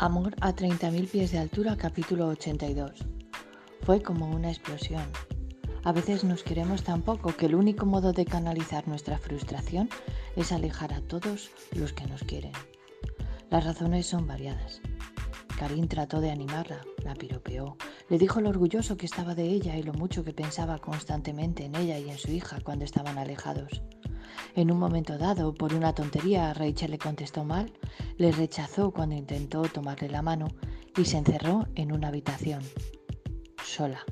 Amor a 30.000 pies de altura, capítulo 82. Fue como una explosión. A veces nos queremos tan poco que el único modo de canalizar nuestra frustración es alejar a todos los que nos quieren. Las razones son variadas. Karin trató de animarla, la piropeó, le dijo lo orgulloso que estaba de ella y lo mucho que pensaba constantemente en ella y en su hija cuando estaban alejados. En un momento dado, por una tontería, Rachel le contestó mal, le rechazó cuando intentó tomarle la mano y se encerró en una habitación, sola.